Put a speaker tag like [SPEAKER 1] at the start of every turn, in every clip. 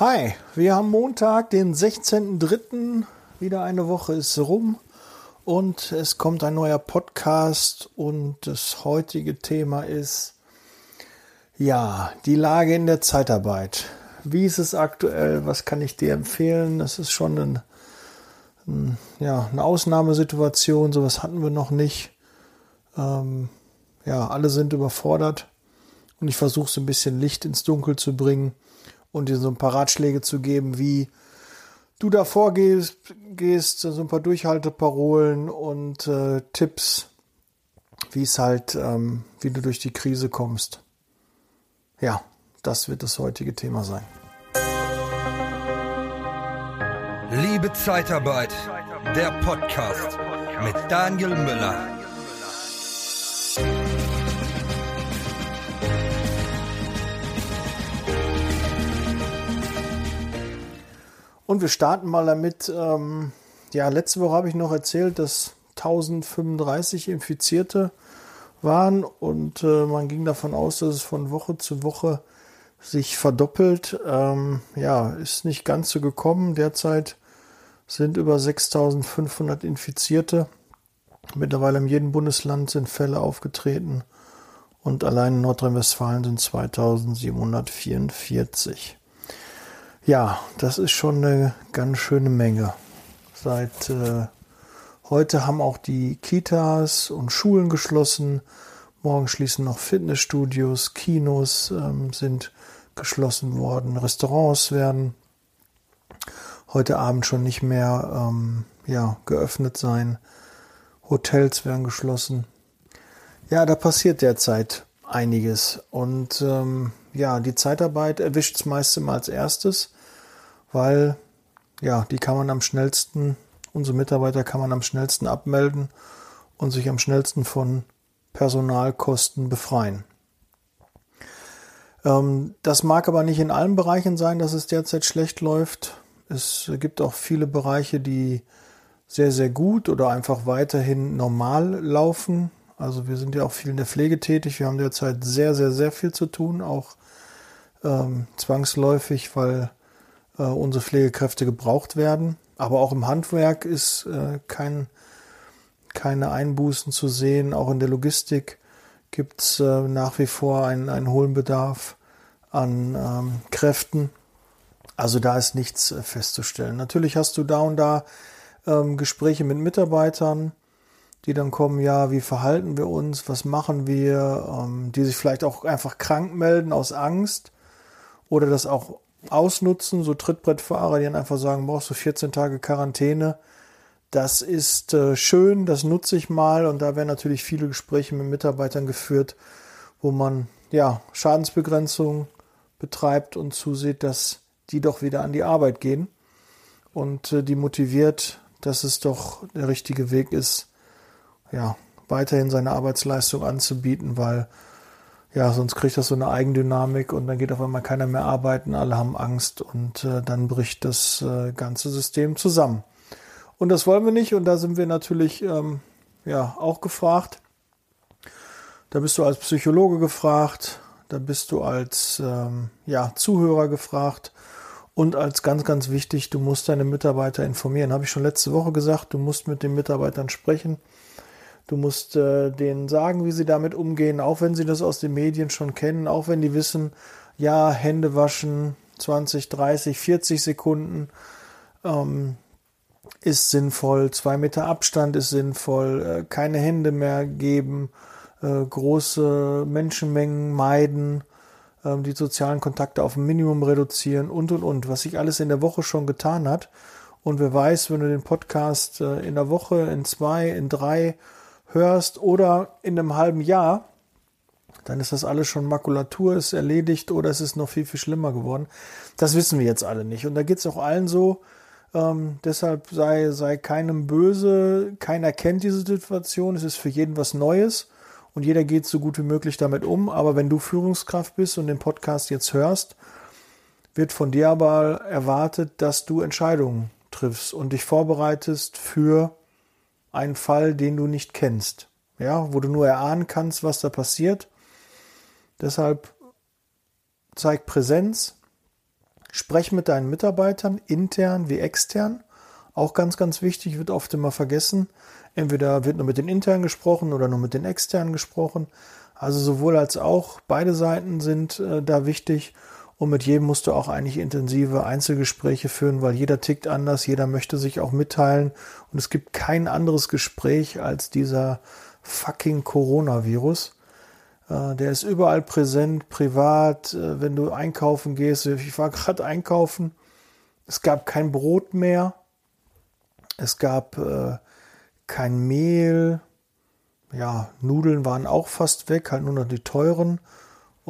[SPEAKER 1] Hi, wir haben Montag, den 16.03. Wieder eine Woche ist rum und es kommt ein neuer Podcast und das heutige Thema ist ja, die Lage in der Zeitarbeit. Wie ist es aktuell? Was kann ich dir empfehlen? Das ist schon ein, ein, ja, eine Ausnahmesituation. Sowas hatten wir noch nicht. Ähm, ja, alle sind überfordert und ich versuche so ein bisschen Licht ins Dunkel zu bringen und dir so ein paar Ratschläge zu geben, wie du da vorgehst, gehst, so ein paar Durchhalteparolen und äh, Tipps, wie es halt, ähm, wie du durch die Krise kommst. Ja, das wird das heutige Thema sein.
[SPEAKER 2] Liebe Zeitarbeit, der Podcast mit Daniel Müller.
[SPEAKER 1] Und wir starten mal damit. Ähm, ja, letzte Woche habe ich noch erzählt, dass 1035 Infizierte waren und äh, man ging davon aus, dass es von Woche zu Woche sich verdoppelt. Ähm, ja, ist nicht ganz so gekommen. Derzeit sind über 6500 Infizierte. Mittlerweile in jedem Bundesland sind Fälle aufgetreten und allein in Nordrhein-Westfalen sind 2744. Ja, das ist schon eine ganz schöne Menge. Seit äh, heute haben auch die Kitas und Schulen geschlossen. Morgen schließen noch Fitnessstudios, Kinos ähm, sind geschlossen worden, Restaurants werden heute Abend schon nicht mehr ähm, ja, geöffnet sein. Hotels werden geschlossen. Ja, da passiert derzeit einiges. Und ähm, ja, die Zeitarbeit erwischt es meist immer als erstes, weil ja, die kann man am schnellsten, unsere Mitarbeiter kann man am schnellsten abmelden und sich am schnellsten von Personalkosten befreien. Ähm, das mag aber nicht in allen Bereichen sein, dass es derzeit schlecht läuft. Es gibt auch viele Bereiche, die sehr, sehr gut oder einfach weiterhin normal laufen. Also wir sind ja auch viel in der Pflege tätig. Wir haben derzeit sehr, sehr, sehr viel zu tun, auch ähm, zwangsläufig, weil äh, unsere Pflegekräfte gebraucht werden. Aber auch im Handwerk ist äh, kein, keine Einbußen zu sehen. Auch in der Logistik gibt es äh, nach wie vor einen, einen hohen Bedarf an ähm, Kräften. Also da ist nichts äh, festzustellen. Natürlich hast du da und da ähm, Gespräche mit Mitarbeitern, die dann kommen, ja, wie verhalten wir uns, was machen wir, ähm, die sich vielleicht auch einfach krank melden aus Angst oder das auch ausnutzen, so Trittbrettfahrer, die dann einfach sagen, brauchst du 14 Tage Quarantäne. Das ist äh, schön, das nutze ich mal und da werden natürlich viele Gespräche mit Mitarbeitern geführt, wo man ja Schadensbegrenzung betreibt und zusieht, dass die doch wieder an die Arbeit gehen und äh, die motiviert, dass es doch der richtige Weg ist, ja, weiterhin seine Arbeitsleistung anzubieten, weil ja, sonst kriegt das so eine Eigendynamik und dann geht auf einmal keiner mehr arbeiten, alle haben Angst und äh, dann bricht das äh, ganze System zusammen. Und das wollen wir nicht und da sind wir natürlich ähm, ja auch gefragt. Da bist du als Psychologe gefragt, da bist du als ähm, ja, Zuhörer gefragt und als ganz, ganz wichtig, du musst deine Mitarbeiter informieren. Habe ich schon letzte Woche gesagt, du musst mit den Mitarbeitern sprechen Du musst äh, denen sagen, wie sie damit umgehen, auch wenn sie das aus den Medien schon kennen, auch wenn die wissen, ja, Hände waschen 20, 30, 40 Sekunden ähm, ist sinnvoll, zwei Meter Abstand ist sinnvoll, äh, keine Hände mehr geben, äh, große Menschenmengen meiden, äh, die sozialen Kontakte auf ein Minimum reduzieren und und und, was sich alles in der Woche schon getan hat. Und wer weiß, wenn du den Podcast äh, in der Woche, in zwei, in drei hörst oder in einem halben Jahr, dann ist das alles schon Makulatur, ist erledigt oder es ist noch viel, viel schlimmer geworden. Das wissen wir jetzt alle nicht. Und da geht es auch allen so. Ähm, deshalb sei, sei keinem böse, keiner kennt diese Situation, es ist für jeden was Neues und jeder geht so gut wie möglich damit um. Aber wenn du Führungskraft bist und den Podcast jetzt hörst, wird von dir aber erwartet, dass du Entscheidungen triffst und dich vorbereitest für ein Fall, den du nicht kennst, ja, wo du nur erahnen kannst, was da passiert. Deshalb zeig Präsenz, Sprech mit deinen Mitarbeitern, intern wie extern. Auch ganz, ganz wichtig, wird oft immer vergessen. Entweder wird nur mit den internen gesprochen oder nur mit den externen gesprochen. Also sowohl als auch, beide Seiten sind äh, da wichtig. Und mit jedem musst du auch eigentlich intensive Einzelgespräche führen, weil jeder tickt anders, jeder möchte sich auch mitteilen. Und es gibt kein anderes Gespräch als dieser fucking Coronavirus. Äh, der ist überall präsent, privat, äh, wenn du einkaufen gehst. Ich war gerade einkaufen. Es gab kein Brot mehr. Es gab äh, kein Mehl. Ja, Nudeln waren auch fast weg, halt nur noch die teuren.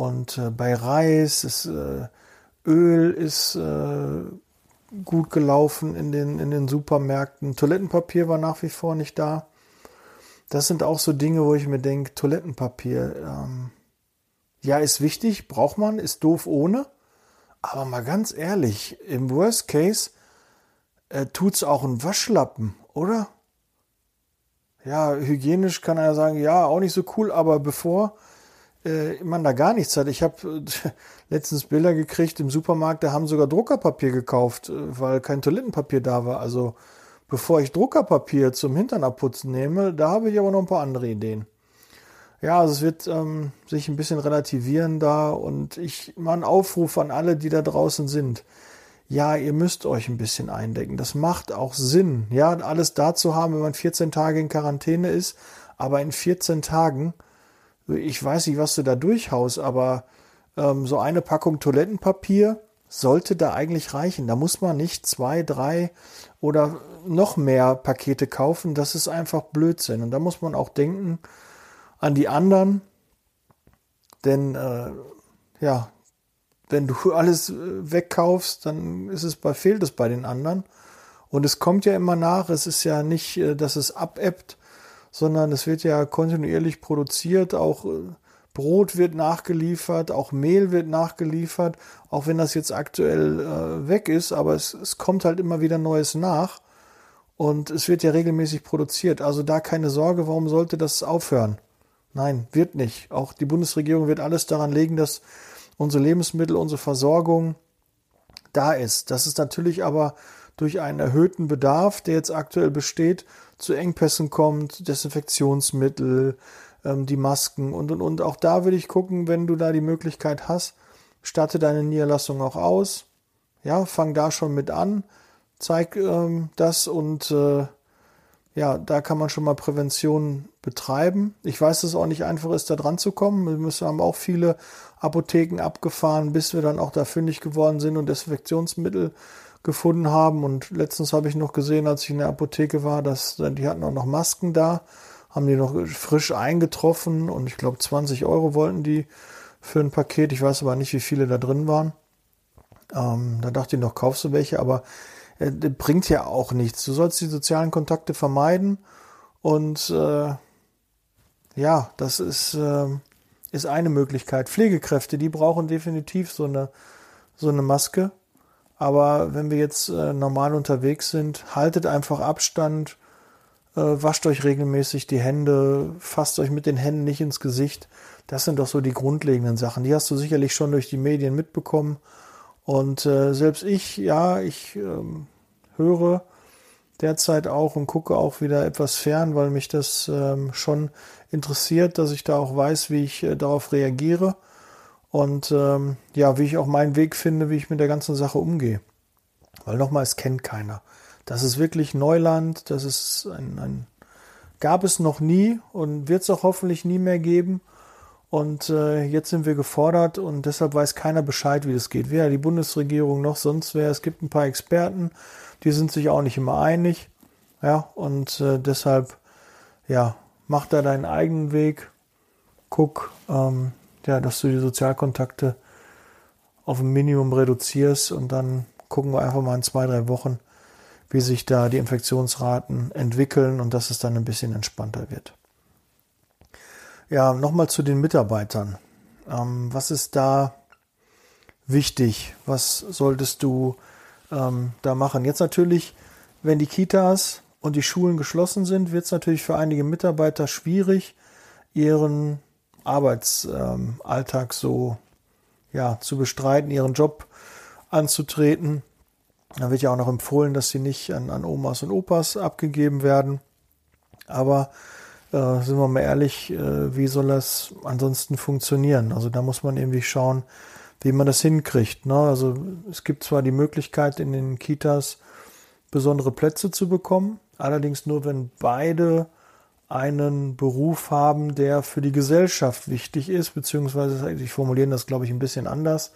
[SPEAKER 1] Und äh, bei Reis ist äh, Öl ist äh, gut gelaufen in den, in den Supermärkten. Toilettenpapier war nach wie vor nicht da. Das sind auch so Dinge, wo ich mir denke, Toilettenpapier, ähm, ja, ist wichtig, braucht man, ist doof ohne. Aber mal ganz ehrlich, im Worst Case äh, tut's auch ein Waschlappen, oder? Ja, hygienisch kann er sagen, ja, auch nicht so cool, aber bevor äh, man da gar nichts hat. Ich habe äh, letztens Bilder gekriegt im Supermarkt, da haben sogar Druckerpapier gekauft, äh, weil kein Toilettenpapier da war. Also bevor ich Druckerpapier zum Hintern abputzen nehme, da habe ich aber noch ein paar andere Ideen. Ja, also es wird ähm, sich ein bisschen relativieren da und ich mache einen Aufruf an alle, die da draußen sind ja, ihr müsst euch ein bisschen eindecken. Das macht auch Sinn, ja, alles da zu haben, wenn man 14 Tage in Quarantäne ist. Aber in 14 Tagen, ich weiß nicht, was du da durchhaust, aber ähm, so eine Packung Toilettenpapier sollte da eigentlich reichen. Da muss man nicht zwei, drei oder noch mehr Pakete kaufen. Das ist einfach Blödsinn. Und da muss man auch denken an die anderen. Denn äh, ja, wenn du alles äh, wegkaufst, dann ist es bei, fehlt es bei den anderen. Und es kommt ja immer nach. Es ist ja nicht, äh, dass es abebbt, sondern es wird ja kontinuierlich produziert. Auch äh, Brot wird nachgeliefert, auch Mehl wird nachgeliefert, auch wenn das jetzt aktuell äh, weg ist, aber es, es kommt halt immer wieder Neues nach. Und es wird ja regelmäßig produziert. Also da keine Sorge, warum sollte das aufhören? Nein, wird nicht. Auch die Bundesregierung wird alles daran legen, dass unsere Lebensmittel, unsere Versorgung da ist. Das ist natürlich aber durch einen erhöhten Bedarf, der jetzt aktuell besteht, zu Engpässen kommt, Desinfektionsmittel, ähm, die Masken und und und. Auch da würde ich gucken, wenn du da die Möglichkeit hast, statte deine Niederlassung auch aus. Ja, fang da schon mit an, zeig ähm, das und äh, ja, da kann man schon mal Prävention betreiben. Ich weiß, dass es auch nicht einfach ist, da dran zu kommen. Wir müssen, haben auch viele Apotheken abgefahren, bis wir dann auch da fündig geworden sind und Desinfektionsmittel gefunden haben. Und letztens habe ich noch gesehen, als ich in der Apotheke war, dass die hatten auch noch Masken da, haben die noch frisch eingetroffen und ich glaube 20 Euro wollten die für ein Paket. Ich weiß aber nicht, wie viele da drin waren. Ähm, da dachte ich noch, kaufst du welche, aber äh, bringt ja auch nichts. Du sollst die sozialen Kontakte vermeiden und äh, ja, das ist, äh, ist eine Möglichkeit. Pflegekräfte, die brauchen definitiv so eine, so eine Maske. Aber wenn wir jetzt äh, normal unterwegs sind, haltet einfach Abstand, äh, wascht euch regelmäßig die Hände, fasst euch mit den Händen nicht ins Gesicht. Das sind doch so die grundlegenden Sachen. Die hast du sicherlich schon durch die Medien mitbekommen. Und äh, selbst ich, ja, ich ähm, höre derzeit auch und gucke auch wieder etwas fern, weil mich das ähm, schon interessiert, dass ich da auch weiß, wie ich äh, darauf reagiere und ähm, ja, wie ich auch meinen Weg finde, wie ich mit der ganzen Sache umgehe. Weil nochmal, es kennt keiner. Das ist wirklich Neuland, das ist ein, ein gab es noch nie und wird es auch hoffentlich nie mehr geben. Und äh, jetzt sind wir gefordert und deshalb weiß keiner Bescheid, wie das geht. Weder die Bundesregierung noch sonst wer. Es gibt ein paar Experten, die sind sich auch nicht immer einig. Ja, und äh, deshalb, ja, mach da deinen eigenen Weg. Guck, ähm, ja, dass du die Sozialkontakte auf ein Minimum reduzierst und dann gucken wir einfach mal in zwei, drei Wochen, wie sich da die Infektionsraten entwickeln und dass es dann ein bisschen entspannter wird. Ja, nochmal zu den Mitarbeitern. Ähm, was ist da wichtig? Was solltest du ähm, da machen? Jetzt natürlich, wenn die Kitas und die Schulen geschlossen sind, wird es natürlich für einige Mitarbeiter schwierig, ihren Arbeitsalltag so ja, zu bestreiten, ihren Job anzutreten. Da wird ja auch noch empfohlen, dass sie nicht an, an Omas und Opas abgegeben werden. Aber äh, sind wir mal ehrlich, äh, wie soll das ansonsten funktionieren? Also da muss man irgendwie schauen, wie man das hinkriegt. Ne? Also es gibt zwar die Möglichkeit in den Kitas besondere Plätze zu bekommen, allerdings nur, wenn beide einen Beruf haben, der für die Gesellschaft wichtig ist, beziehungsweise ich formuliere das, glaube ich, ein bisschen anders.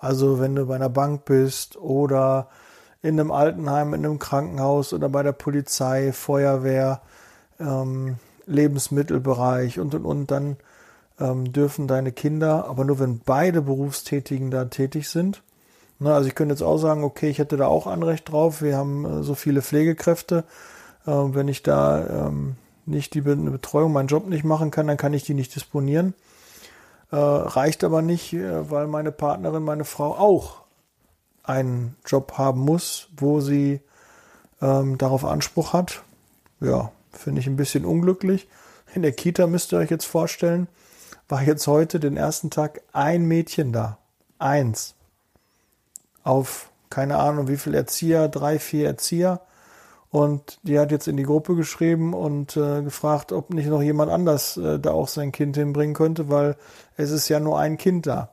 [SPEAKER 1] Also wenn du bei einer Bank bist oder in einem Altenheim, in einem Krankenhaus oder bei der Polizei, Feuerwehr, ähm, Lebensmittelbereich und und und, dann ähm, dürfen deine Kinder, aber nur wenn beide Berufstätigen da tätig sind. Na, also ich könnte jetzt auch sagen, okay, ich hätte da auch Anrecht drauf. Wir haben äh, so viele Pflegekräfte. Äh, wenn ich da ähm, nicht die Betreuung, meinen Job nicht machen kann, dann kann ich die nicht disponieren. Äh, reicht aber nicht, äh, weil meine Partnerin, meine Frau auch einen Job haben muss, wo sie ähm, darauf Anspruch hat. Ja, finde ich ein bisschen unglücklich. In der Kita müsst ihr euch jetzt vorstellen, war jetzt heute den ersten Tag ein Mädchen da. Eins. Auf keine Ahnung wie viel Erzieher, drei, vier Erzieher. Und die hat jetzt in die Gruppe geschrieben und äh, gefragt, ob nicht noch jemand anders äh, da auch sein Kind hinbringen könnte, weil es ist ja nur ein Kind da.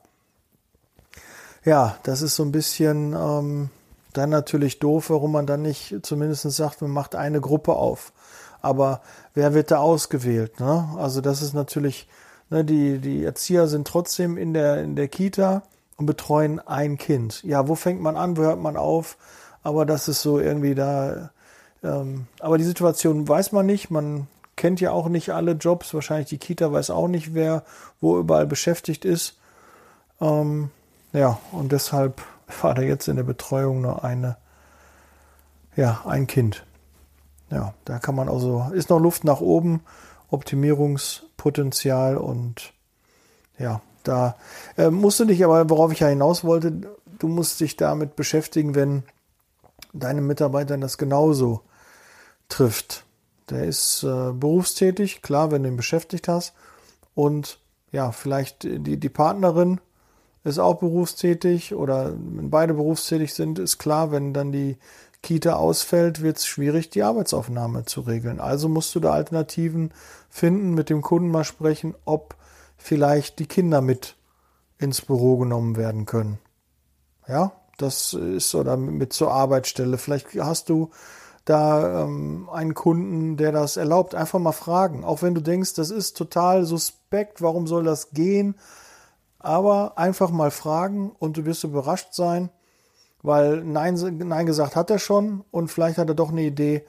[SPEAKER 1] Ja, das ist so ein bisschen ähm, dann natürlich doof, warum man dann nicht zumindest sagt, man macht eine Gruppe auf. Aber wer wird da ausgewählt? Ne? Also das ist natürlich, ne, die, die Erzieher sind trotzdem in der, in der Kita und betreuen ein Kind. Ja, wo fängt man an, wo hört man auf? Aber das ist so irgendwie da ähm, aber die Situation weiß man nicht. Man kennt ja auch nicht alle Jobs. Wahrscheinlich die Kita weiß auch nicht, wer wo überall beschäftigt ist. Ähm, ja, und deshalb war da jetzt in der Betreuung nur eine, ja, ein Kind. Ja, da kann man also, ist noch Luft nach oben, Optimierungspotenzial und ja, da äh, musst du dich aber, worauf ich ja hinaus wollte, du musst dich damit beschäftigen, wenn deine Mitarbeitern das genauso trifft. Der ist äh, berufstätig, klar, wenn du ihn beschäftigt hast. Und ja, vielleicht die, die Partnerin ist auch berufstätig oder wenn beide berufstätig sind, ist klar, wenn dann die Kita ausfällt, wird es schwierig, die Arbeitsaufnahme zu regeln. Also musst du da Alternativen finden, mit dem Kunden mal sprechen, ob vielleicht die Kinder mit ins Büro genommen werden können. Ja, das ist oder mit zur Arbeitsstelle. Vielleicht hast du da ähm, einen Kunden, der das erlaubt, einfach mal fragen. Auch wenn du denkst, das ist total suspekt, warum soll das gehen? Aber einfach mal fragen und du wirst überrascht sein, weil Nein, Nein gesagt hat er schon und vielleicht hat er doch eine Idee,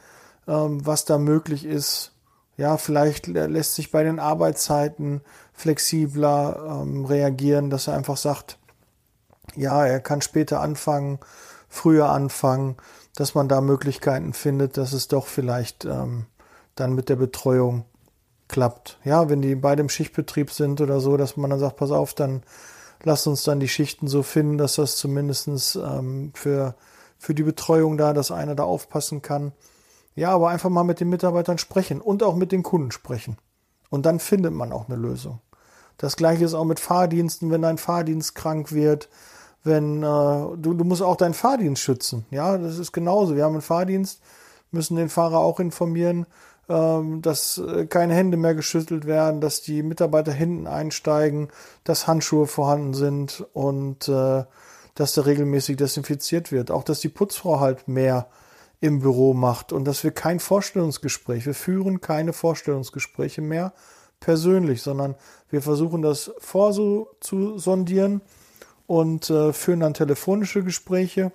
[SPEAKER 1] ähm, was da möglich ist. Ja, vielleicht lässt sich bei den Arbeitszeiten flexibler ähm, reagieren, dass er einfach sagt, ja, er kann später anfangen, früher anfangen dass man da Möglichkeiten findet, dass es doch vielleicht ähm, dann mit der Betreuung klappt. Ja, wenn die beide im Schichtbetrieb sind oder so, dass man dann sagt, pass auf, dann lass uns dann die Schichten so finden, dass das zumindestens ähm, für, für die Betreuung da, dass einer da aufpassen kann. Ja, aber einfach mal mit den Mitarbeitern sprechen und auch mit den Kunden sprechen. Und dann findet man auch eine Lösung. Das gleiche ist auch mit Fahrdiensten, wenn dein Fahrdienst krank wird, wenn äh, du, du musst auch deinen Fahrdienst schützen. Ja, das ist genauso. Wir haben einen Fahrdienst, müssen den Fahrer auch informieren, ähm, dass äh, keine Hände mehr geschüttelt werden, dass die Mitarbeiter hinten einsteigen, dass Handschuhe vorhanden sind und äh, dass da regelmäßig desinfiziert wird. Auch dass die Putzfrau halt mehr im Büro macht und dass wir kein Vorstellungsgespräch, wir führen keine Vorstellungsgespräche mehr persönlich, sondern wir versuchen das zu sondieren und äh, führen dann telefonische Gespräche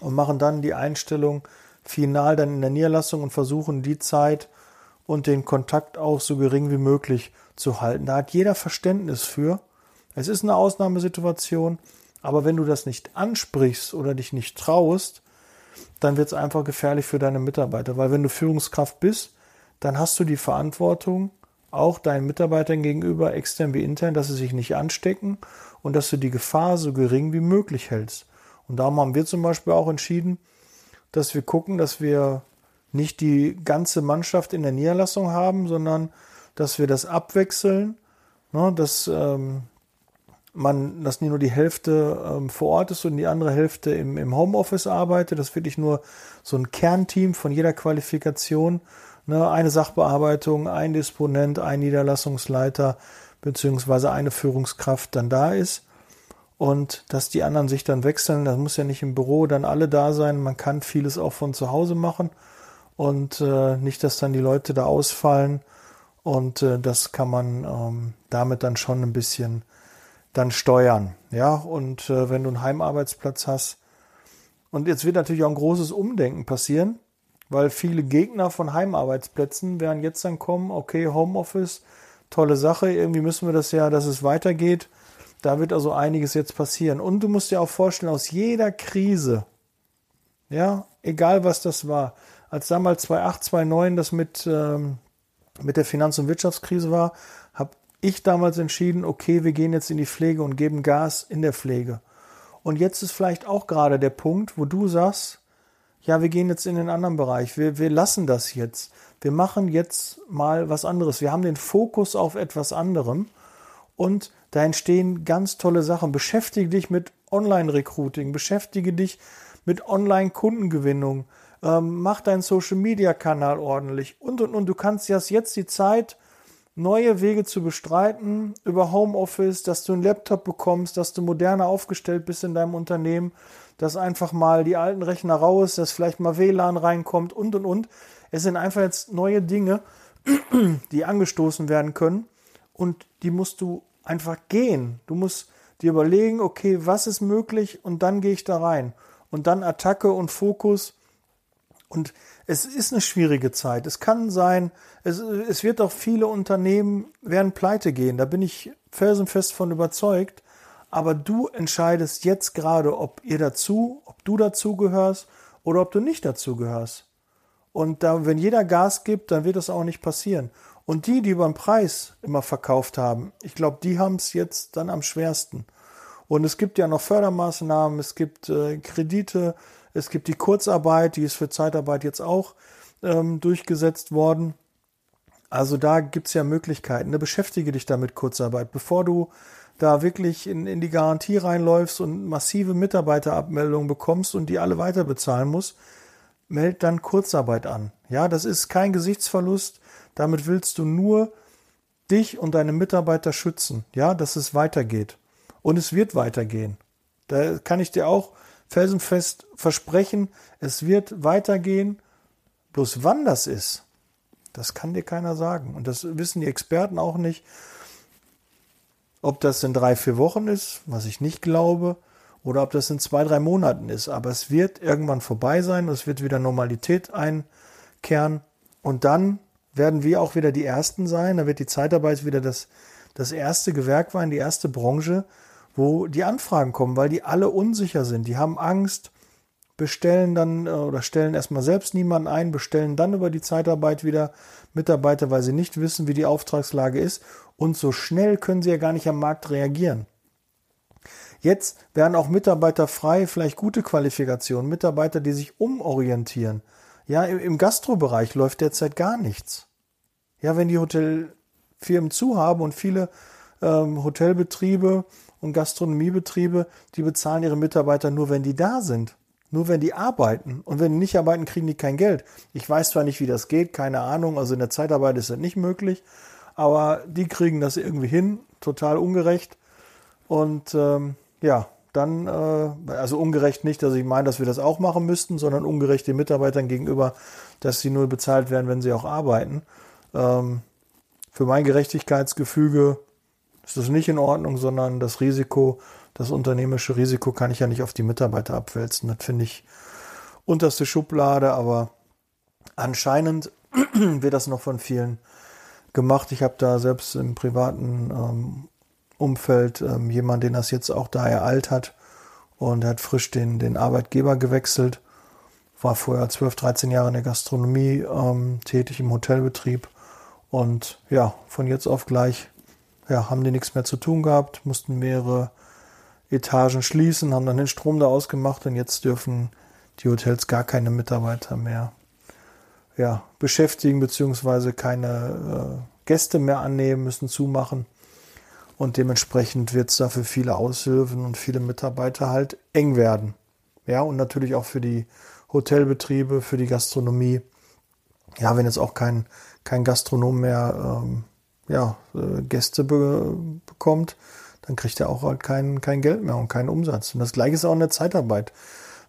[SPEAKER 1] und machen dann die Einstellung final dann in der Niederlassung und versuchen die Zeit und den Kontakt auch so gering wie möglich zu halten. Da hat jeder Verständnis für. Es ist eine Ausnahmesituation, aber wenn du das nicht ansprichst oder dich nicht traust, dann wird es einfach gefährlich für deine Mitarbeiter, weil wenn du Führungskraft bist, dann hast du die Verantwortung, auch deinen Mitarbeitern gegenüber, extern wie intern, dass sie sich nicht anstecken und dass du die Gefahr so gering wie möglich hältst. Und darum haben wir zum Beispiel auch entschieden, dass wir gucken, dass wir nicht die ganze Mannschaft in der Niederlassung haben, sondern dass wir das abwechseln, ne, dass ähm, man, dass nie nur die Hälfte ähm, vor Ort ist und die andere Hälfte im, im Homeoffice arbeitet. Das ist wirklich nur so ein Kernteam von jeder Qualifikation. Ne? Eine Sachbearbeitung, ein Disponent, ein Niederlassungsleiter beziehungsweise eine Führungskraft dann da ist. Und dass die anderen sich dann wechseln, das muss ja nicht im Büro dann alle da sein. Man kann vieles auch von zu Hause machen. Und äh, nicht, dass dann die Leute da ausfallen. Und äh, das kann man ähm, damit dann schon ein bisschen dann steuern. Ja, und äh, wenn du einen Heimarbeitsplatz hast, und jetzt wird natürlich auch ein großes Umdenken passieren, weil viele Gegner von Heimarbeitsplätzen werden jetzt dann kommen, okay, Homeoffice, tolle Sache, irgendwie müssen wir das ja, dass es weitergeht. Da wird also einiges jetzt passieren. Und du musst dir auch vorstellen, aus jeder Krise, ja, egal was das war, als damals 2008, 2009 das mit, ähm, mit der Finanz- und Wirtschaftskrise war, ich damals entschieden, okay, wir gehen jetzt in die Pflege und geben Gas in der Pflege. Und jetzt ist vielleicht auch gerade der Punkt, wo du sagst, ja, wir gehen jetzt in den anderen Bereich, wir, wir lassen das jetzt. Wir machen jetzt mal was anderes. Wir haben den Fokus auf etwas anderem und da entstehen ganz tolle Sachen. Beschäftige dich mit Online-Recruiting, beschäftige dich mit Online-Kundengewinnung, ähm, mach deinen Social-Media-Kanal ordentlich und und und. Du kannst jetzt die Zeit neue Wege zu bestreiten über Homeoffice, dass du einen Laptop bekommst, dass du moderner aufgestellt bist in deinem Unternehmen, dass einfach mal die alten Rechner raus, dass vielleicht mal WLAN reinkommt und und und. Es sind einfach jetzt neue Dinge, die angestoßen werden können und die musst du einfach gehen. Du musst dir überlegen, okay, was ist möglich und dann gehe ich da rein. Und dann Attacke und Fokus. Und es ist eine schwierige Zeit. Es kann sein, es, es wird auch viele Unternehmen werden pleite gehen. Da bin ich felsenfest von überzeugt. Aber du entscheidest jetzt gerade, ob ihr dazu, ob du dazu gehörst oder ob du nicht dazu gehörst. Und da, wenn jeder Gas gibt, dann wird das auch nicht passieren. Und die, die beim Preis immer verkauft haben, ich glaube, die haben es jetzt dann am schwersten. Und es gibt ja noch Fördermaßnahmen, es gibt äh, Kredite, es gibt die Kurzarbeit, die ist für Zeitarbeit jetzt auch ähm, durchgesetzt worden. Also da gibt's ja Möglichkeiten. Ne? Beschäftige dich damit Kurzarbeit, bevor du da wirklich in, in die Garantie reinläufst und massive Mitarbeiterabmeldungen bekommst und die alle weiter bezahlen musst, meld dann Kurzarbeit an. Ja, das ist kein Gesichtsverlust. Damit willst du nur dich und deine Mitarbeiter schützen. Ja, dass es weitergeht. Und es wird weitergehen. Da kann ich dir auch felsenfest versprechen, es wird weitergehen. Bloß wann das ist, das kann dir keiner sagen. Und das wissen die Experten auch nicht. Ob das in drei, vier Wochen ist, was ich nicht glaube, oder ob das in zwei, drei Monaten ist. Aber es wird irgendwann vorbei sein, es wird wieder Normalität einkehren. Und dann werden wir auch wieder die Ersten sein. Da wird die Zeitarbeit wieder das, das erste Gewerk sein, die erste Branche, wo die Anfragen kommen, weil die alle unsicher sind. Die haben Angst, bestellen dann äh, oder stellen erstmal selbst niemanden ein, bestellen dann über die Zeitarbeit wieder Mitarbeiter, weil sie nicht wissen, wie die Auftragslage ist. Und so schnell können sie ja gar nicht am Markt reagieren. Jetzt werden auch Mitarbeiter frei, vielleicht gute Qualifikationen, Mitarbeiter, die sich umorientieren. Ja, im Gastrobereich läuft derzeit gar nichts. Ja, wenn die Hotelfirmen zu haben und viele ähm, Hotelbetriebe und Gastronomiebetriebe, die bezahlen ihre Mitarbeiter nur, wenn die da sind. Nur wenn die arbeiten. Und wenn die nicht arbeiten, kriegen die kein Geld. Ich weiß zwar nicht, wie das geht, keine Ahnung. Also in der Zeitarbeit ist das nicht möglich. Aber die kriegen das irgendwie hin. Total ungerecht. Und ähm, ja, dann, äh, also ungerecht nicht, dass ich meine, dass wir das auch machen müssten, sondern ungerecht den Mitarbeitern gegenüber, dass sie nur bezahlt werden, wenn sie auch arbeiten. Ähm, für mein Gerechtigkeitsgefüge ist das nicht in Ordnung, sondern das Risiko, das unternehmerische Risiko kann ich ja nicht auf die Mitarbeiter abwälzen. Das finde ich unterste Schublade, aber anscheinend wird das noch von vielen gemacht. Ich habe da selbst im privaten ähm, Umfeld ähm, jemanden, den das jetzt auch da ereilt hat und hat frisch den, den Arbeitgeber gewechselt. War vorher 12, 13 Jahre in der Gastronomie ähm, tätig im Hotelbetrieb und ja, von jetzt auf gleich ja, haben die nichts mehr zu tun gehabt, mussten mehrere Etagen schließen, haben dann den Strom da ausgemacht und jetzt dürfen die Hotels gar keine Mitarbeiter mehr ja, beschäftigen, beziehungsweise keine äh, Gäste mehr annehmen, müssen zumachen. Und dementsprechend wird es da für viele Aushilfen und viele Mitarbeiter halt eng werden. Ja, und natürlich auch für die Hotelbetriebe, für die Gastronomie. Ja, wenn jetzt auch kein, kein Gastronom mehr ähm, ja, äh, Gäste be bekommt, dann kriegt er auch halt kein, kein Geld mehr und keinen Umsatz. Und das gleiche ist auch in der Zeitarbeit.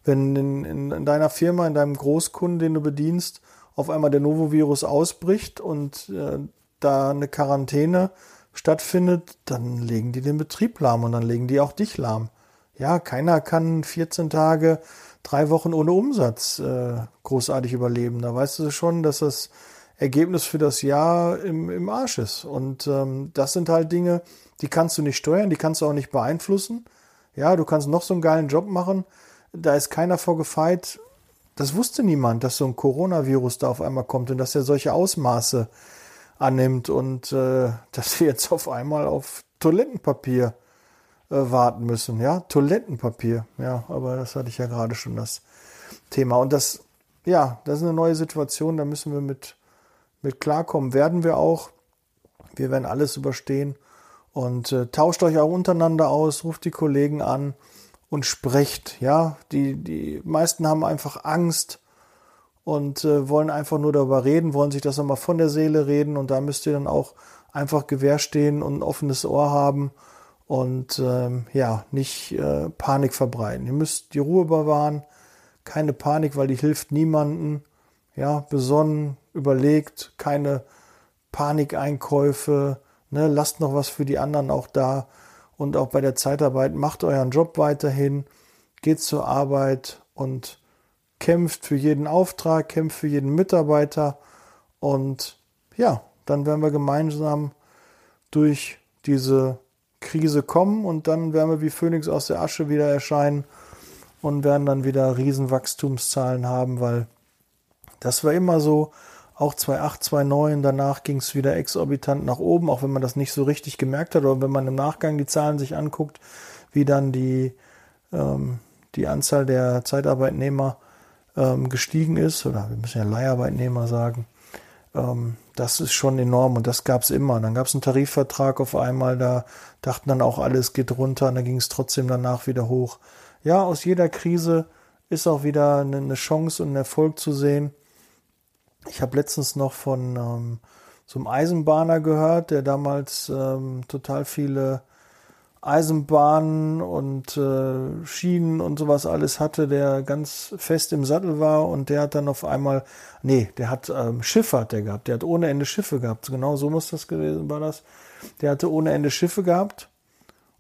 [SPEAKER 1] Wenn in, in deiner Firma, in deinem Großkunden, den du bedienst, auf einmal der Novovirus ausbricht und äh, da eine Quarantäne stattfindet, dann legen die den Betrieb lahm und dann legen die auch dich lahm. Ja, keiner kann 14 Tage, drei Wochen ohne Umsatz äh, großartig überleben. Da weißt du schon, dass das Ergebnis für das Jahr im, im Arsch ist. Und ähm, das sind halt Dinge, die kannst du nicht steuern, die kannst du auch nicht beeinflussen. Ja, du kannst noch so einen geilen Job machen. Da ist keiner vorgefeit. Das wusste niemand, dass so ein Coronavirus da auf einmal kommt und dass er solche Ausmaße annimmt und äh, dass wir jetzt auf einmal auf Toilettenpapier äh, warten müssen. Ja, Toilettenpapier. Ja, aber das hatte ich ja gerade schon das Thema. Und das, ja, das ist eine neue Situation. Da müssen wir mit, mit klarkommen. Werden wir auch. Wir werden alles überstehen. Und äh, tauscht euch auch untereinander aus, ruft die Kollegen an und sprecht. Ja, die, die meisten haben einfach Angst und äh, wollen einfach nur darüber reden, wollen sich das nochmal von der Seele reden und da müsst ihr dann auch einfach Gewehr stehen und ein offenes Ohr haben und ähm, ja, nicht äh, Panik verbreiten. Ihr müsst die Ruhe bewahren, keine Panik, weil die hilft niemanden. Ja, besonnen, überlegt, keine Panikeinkäufe, Ne, lasst noch was für die anderen auch da. Und auch bei der Zeitarbeit macht euren Job weiterhin, geht zur Arbeit und kämpft für jeden Auftrag, kämpft für jeden Mitarbeiter. Und ja, dann werden wir gemeinsam durch diese Krise kommen und dann werden wir wie Phönix aus der Asche wieder erscheinen und werden dann wieder Riesenwachstumszahlen haben, weil das war immer so, auch 2.8, 2.9, danach ging es wieder exorbitant nach oben, auch wenn man das nicht so richtig gemerkt hat oder wenn man im Nachgang die Zahlen sich anguckt, wie dann die, ähm, die Anzahl der Zeitarbeitnehmer ähm, gestiegen ist, oder wir müssen ja Leiharbeitnehmer sagen, ähm, das ist schon enorm und das gab es immer. Dann gab es einen Tarifvertrag auf einmal, da dachten dann auch alle, es geht runter und dann ging es trotzdem danach wieder hoch. Ja, aus jeder Krise ist auch wieder eine Chance und ein Erfolg zu sehen. Ich habe letztens noch von ähm, so einem Eisenbahner gehört, der damals ähm, total viele Eisenbahnen und äh, Schienen und sowas alles hatte, der ganz fest im Sattel war und der hat dann auf einmal, nee, der hat ähm, Schiffe hat der gehabt, der hat ohne Ende Schiffe gehabt, genau so muss das gewesen war das. Der hatte ohne Ende Schiffe gehabt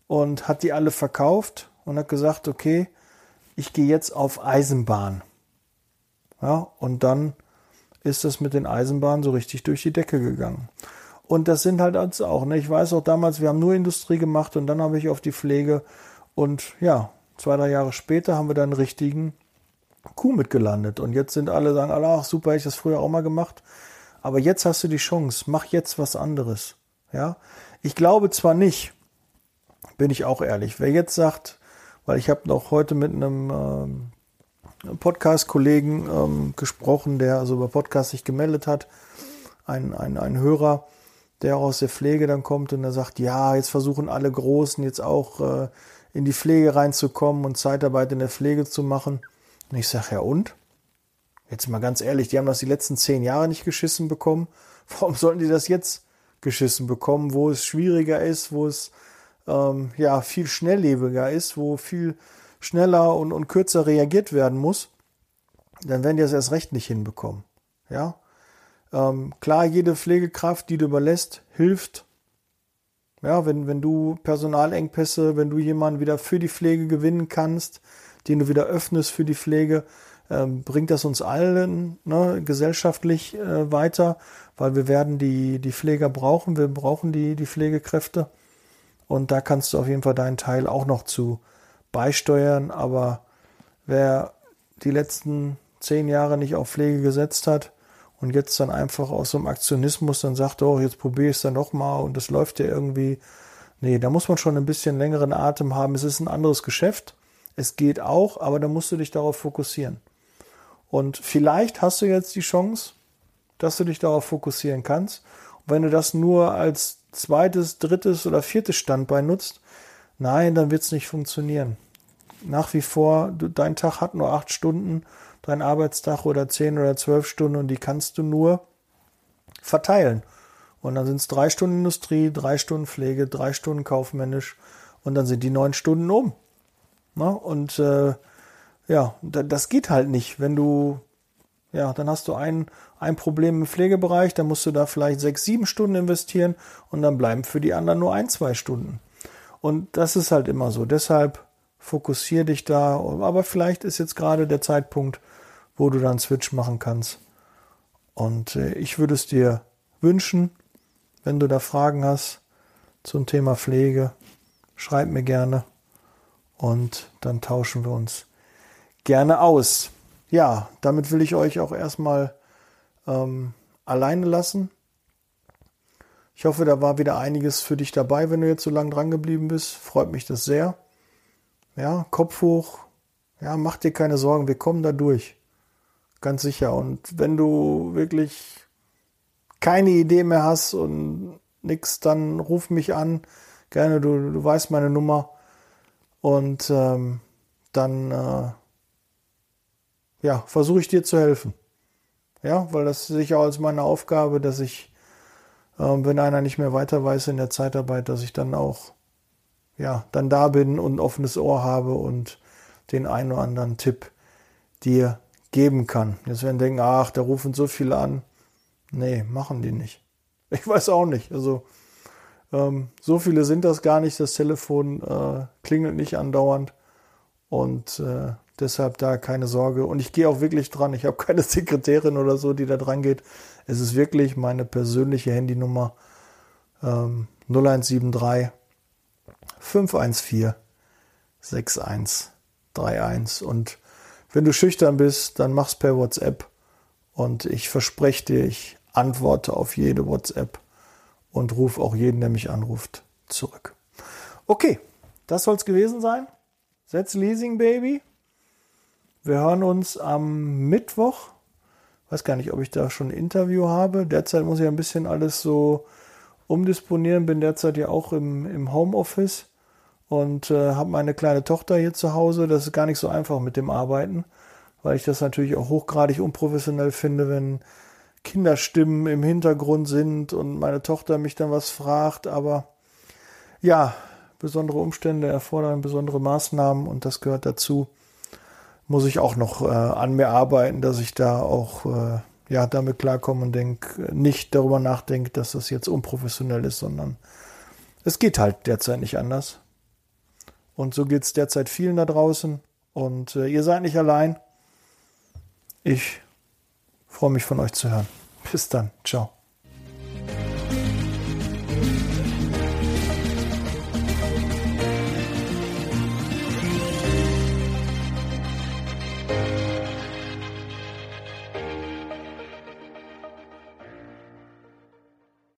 [SPEAKER 1] und hat die alle verkauft und hat gesagt, okay, ich gehe jetzt auf Eisenbahn. Ja, und dann ist das mit den Eisenbahnen so richtig durch die Decke gegangen. Und das sind halt also auch, ne? ich weiß auch damals, wir haben nur Industrie gemacht und dann habe ich auf die Pflege und ja, zwei, drei Jahre später haben wir dann einen richtigen Kuh mitgelandet. Und jetzt sind alle sagen, ach super, ich das früher auch mal gemacht. Aber jetzt hast du die Chance, mach jetzt was anderes. Ja, ich glaube zwar nicht, bin ich auch ehrlich. Wer jetzt sagt, weil ich habe noch heute mit einem ähm, Podcast-Kollegen ähm, gesprochen, der also über Podcast sich gemeldet hat. Ein, ein, ein Hörer, der aus der Pflege dann kommt und der sagt, ja, jetzt versuchen alle Großen jetzt auch äh, in die Pflege reinzukommen und Zeitarbeit in der Pflege zu machen. Und ich sage, ja und? Jetzt mal ganz ehrlich, die haben das die letzten zehn Jahre nicht geschissen bekommen. Warum sollten die das jetzt geschissen bekommen, wo es schwieriger ist, wo es ähm, ja viel schnelllebiger ist, wo viel schneller und, und kürzer reagiert werden muss, dann werden die das erst recht nicht hinbekommen. Ja, ähm, klar, jede Pflegekraft, die du überlässt, hilft. Ja, wenn, wenn du Personalengpässe, wenn du jemanden wieder für die Pflege gewinnen kannst, den du wieder öffnest für die Pflege, ähm, bringt das uns allen ne, gesellschaftlich äh, weiter, weil wir werden die, die Pfleger brauchen, wir brauchen die, die Pflegekräfte. Und da kannst du auf jeden Fall deinen Teil auch noch zu beisteuern, aber wer die letzten zehn Jahre nicht auf Pflege gesetzt hat und jetzt dann einfach aus so einem Aktionismus dann sagt, oh, jetzt probiere ich es dann noch mal und das läuft ja irgendwie. Nee, da muss man schon ein bisschen längeren Atem haben. Es ist ein anderes Geschäft. Es geht auch, aber da musst du dich darauf fokussieren. Und vielleicht hast du jetzt die Chance, dass du dich darauf fokussieren kannst. Und wenn du das nur als zweites, drittes oder viertes Standbein nutzt, nein, dann wird es nicht funktionieren. Nach wie vor, du, dein Tag hat nur acht Stunden, dein Arbeitstag oder zehn oder zwölf Stunden und die kannst du nur verteilen. Und dann sind es drei Stunden Industrie, drei Stunden Pflege, drei Stunden kaufmännisch und dann sind die neun Stunden um. Na, und äh, ja, das geht halt nicht, wenn du, ja, dann hast du ein, ein Problem im Pflegebereich, dann musst du da vielleicht sechs, sieben Stunden investieren und dann bleiben für die anderen nur ein, zwei Stunden. Und das ist halt immer so. Deshalb fokussier dich da. Aber vielleicht ist jetzt gerade der Zeitpunkt, wo du dann Switch machen kannst. Und äh, ich würde es dir wünschen, wenn du da Fragen hast zum Thema Pflege, schreib mir gerne und dann tauschen wir uns gerne aus. Ja, damit will ich euch auch erstmal ähm, alleine lassen. Ich hoffe, da war wieder einiges für dich dabei, wenn du jetzt so lange dran geblieben bist. Freut mich das sehr. Ja, Kopf hoch. Ja, mach dir keine Sorgen, wir kommen da durch. Ganz sicher. Und wenn du wirklich keine Idee mehr hast und nix, dann ruf mich an. Gerne, du, du weißt meine Nummer. Und ähm, dann äh, ja, versuche ich dir zu helfen. Ja, weil das sehe ich auch als meine Aufgabe, dass ich, wenn einer nicht mehr weiter weiß in der Zeitarbeit, dass ich dann auch ja, dann da bin und ein offenes Ohr habe und den einen oder anderen Tipp dir geben kann. Jetzt werden denken, ach, da rufen so viele an. Nee, machen die nicht. Ich weiß auch nicht. Also ähm, so viele sind das gar nicht. Das Telefon äh, klingelt nicht andauernd und äh, deshalb da keine Sorge. Und ich gehe auch wirklich dran. Ich habe keine Sekretärin oder so, die da dran geht. Es ist wirklich meine persönliche Handynummer ähm, 0173 514 6131. Und wenn du schüchtern bist, dann mach's per WhatsApp. Und ich verspreche dir, ich antworte auf jede WhatsApp und rufe auch jeden, der mich anruft, zurück. Okay, das soll es gewesen sein. Setz Leasing Baby. Wir hören uns am Mittwoch. Weiß gar nicht, ob ich da schon ein Interview habe. Derzeit muss ich ein bisschen alles so umdisponieren. Bin derzeit ja auch im, im Homeoffice und äh, habe meine kleine Tochter hier zu Hause. Das ist gar nicht so einfach mit dem Arbeiten, weil ich das natürlich auch hochgradig unprofessionell finde, wenn Kinderstimmen im Hintergrund sind und meine Tochter mich dann was fragt. Aber ja, besondere Umstände erfordern besondere Maßnahmen und das gehört dazu. Muss ich auch noch äh, an mir arbeiten, dass ich da auch äh, ja damit klarkomme und denk, nicht darüber nachdenke, dass das jetzt unprofessionell ist, sondern es geht halt derzeit nicht anders. Und so geht es derzeit vielen da draußen. Und äh, ihr seid nicht allein. Ich freue mich von euch zu hören. Bis dann. Ciao.